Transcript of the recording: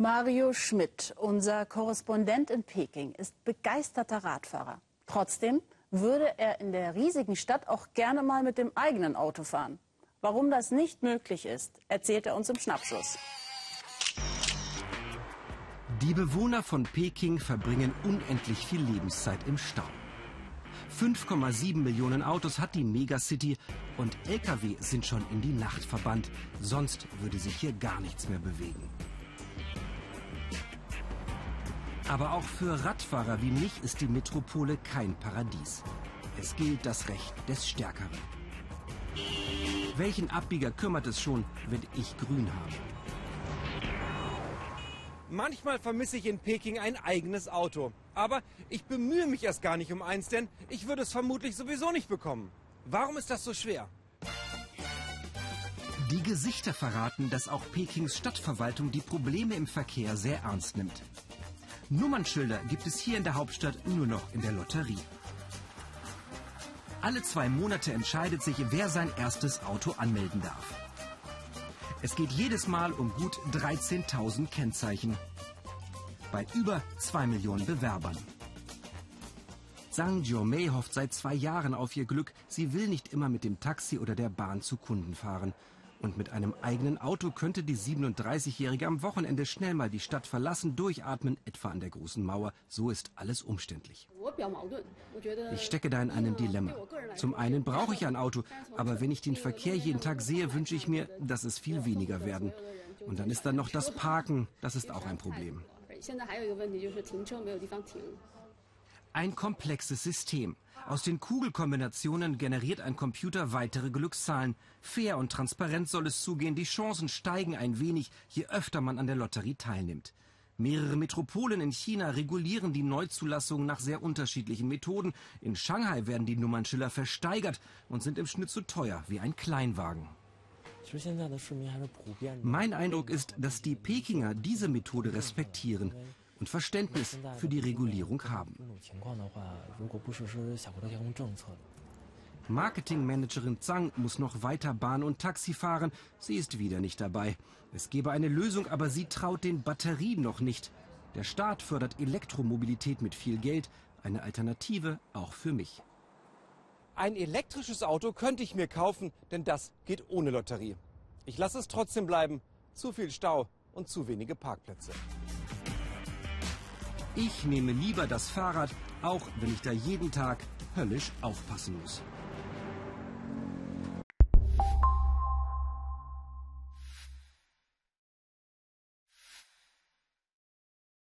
Mario Schmidt, unser Korrespondent in Peking, ist begeisterter Radfahrer. Trotzdem würde er in der riesigen Stadt auch gerne mal mit dem eigenen Auto fahren. Warum das nicht möglich ist, erzählt er uns im Schnapsus. Die Bewohner von Peking verbringen unendlich viel Lebenszeit im Stau. 5,7 Millionen Autos hat die Megacity und Lkw sind schon in die Nacht verbannt. Sonst würde sich hier gar nichts mehr bewegen. Aber auch für Radfahrer wie mich ist die Metropole kein Paradies. Es gilt das Recht des Stärkeren. Welchen Abbieger kümmert es schon, wenn ich grün habe? Manchmal vermisse ich in Peking ein eigenes Auto. Aber ich bemühe mich erst gar nicht um eins, denn ich würde es vermutlich sowieso nicht bekommen. Warum ist das so schwer? Die Gesichter verraten, dass auch Pekings Stadtverwaltung die Probleme im Verkehr sehr ernst nimmt. Nummernschilder gibt es hier in der Hauptstadt nur noch in der Lotterie. Alle zwei Monate entscheidet sich, wer sein erstes Auto anmelden darf. Es geht jedes Mal um gut 13.000 Kennzeichen. Bei über 2 Millionen Bewerbern. Zhang Jiomei hofft seit zwei Jahren auf ihr Glück. Sie will nicht immer mit dem Taxi oder der Bahn zu Kunden fahren. Und mit einem eigenen Auto könnte die 37-Jährige am Wochenende schnell mal die Stadt verlassen, durchatmen, etwa an der großen Mauer. So ist alles umständlich. Ich stecke da in einem Dilemma. Zum einen brauche ich ein Auto, aber wenn ich den Verkehr jeden Tag sehe, wünsche ich mir, dass es viel weniger werden. Und dann ist da noch das Parken, das ist auch ein Problem. Ein komplexes System. Aus den Kugelkombinationen generiert ein Computer weitere Glückszahlen. Fair und transparent soll es zugehen. Die Chancen steigen ein wenig, je öfter man an der Lotterie teilnimmt. Mehrere Metropolen in China regulieren die Neuzulassung nach sehr unterschiedlichen Methoden. In Shanghai werden die Nummernschiller versteigert und sind im Schnitt so teuer wie ein Kleinwagen. Mein Eindruck ist, dass die Pekinger diese Methode respektieren und Verständnis für die Regulierung haben. Marketingmanagerin Zhang muss noch weiter Bahn und Taxi fahren. Sie ist wieder nicht dabei. Es gebe eine Lösung, aber sie traut den Batterien noch nicht. Der Staat fördert Elektromobilität mit viel Geld. Eine Alternative auch für mich. Ein elektrisches Auto könnte ich mir kaufen, denn das geht ohne Lotterie. Ich lasse es trotzdem bleiben. Zu viel Stau und zu wenige Parkplätze. Ich nehme lieber das Fahrrad, auch wenn ich da jeden Tag höllisch aufpassen muss.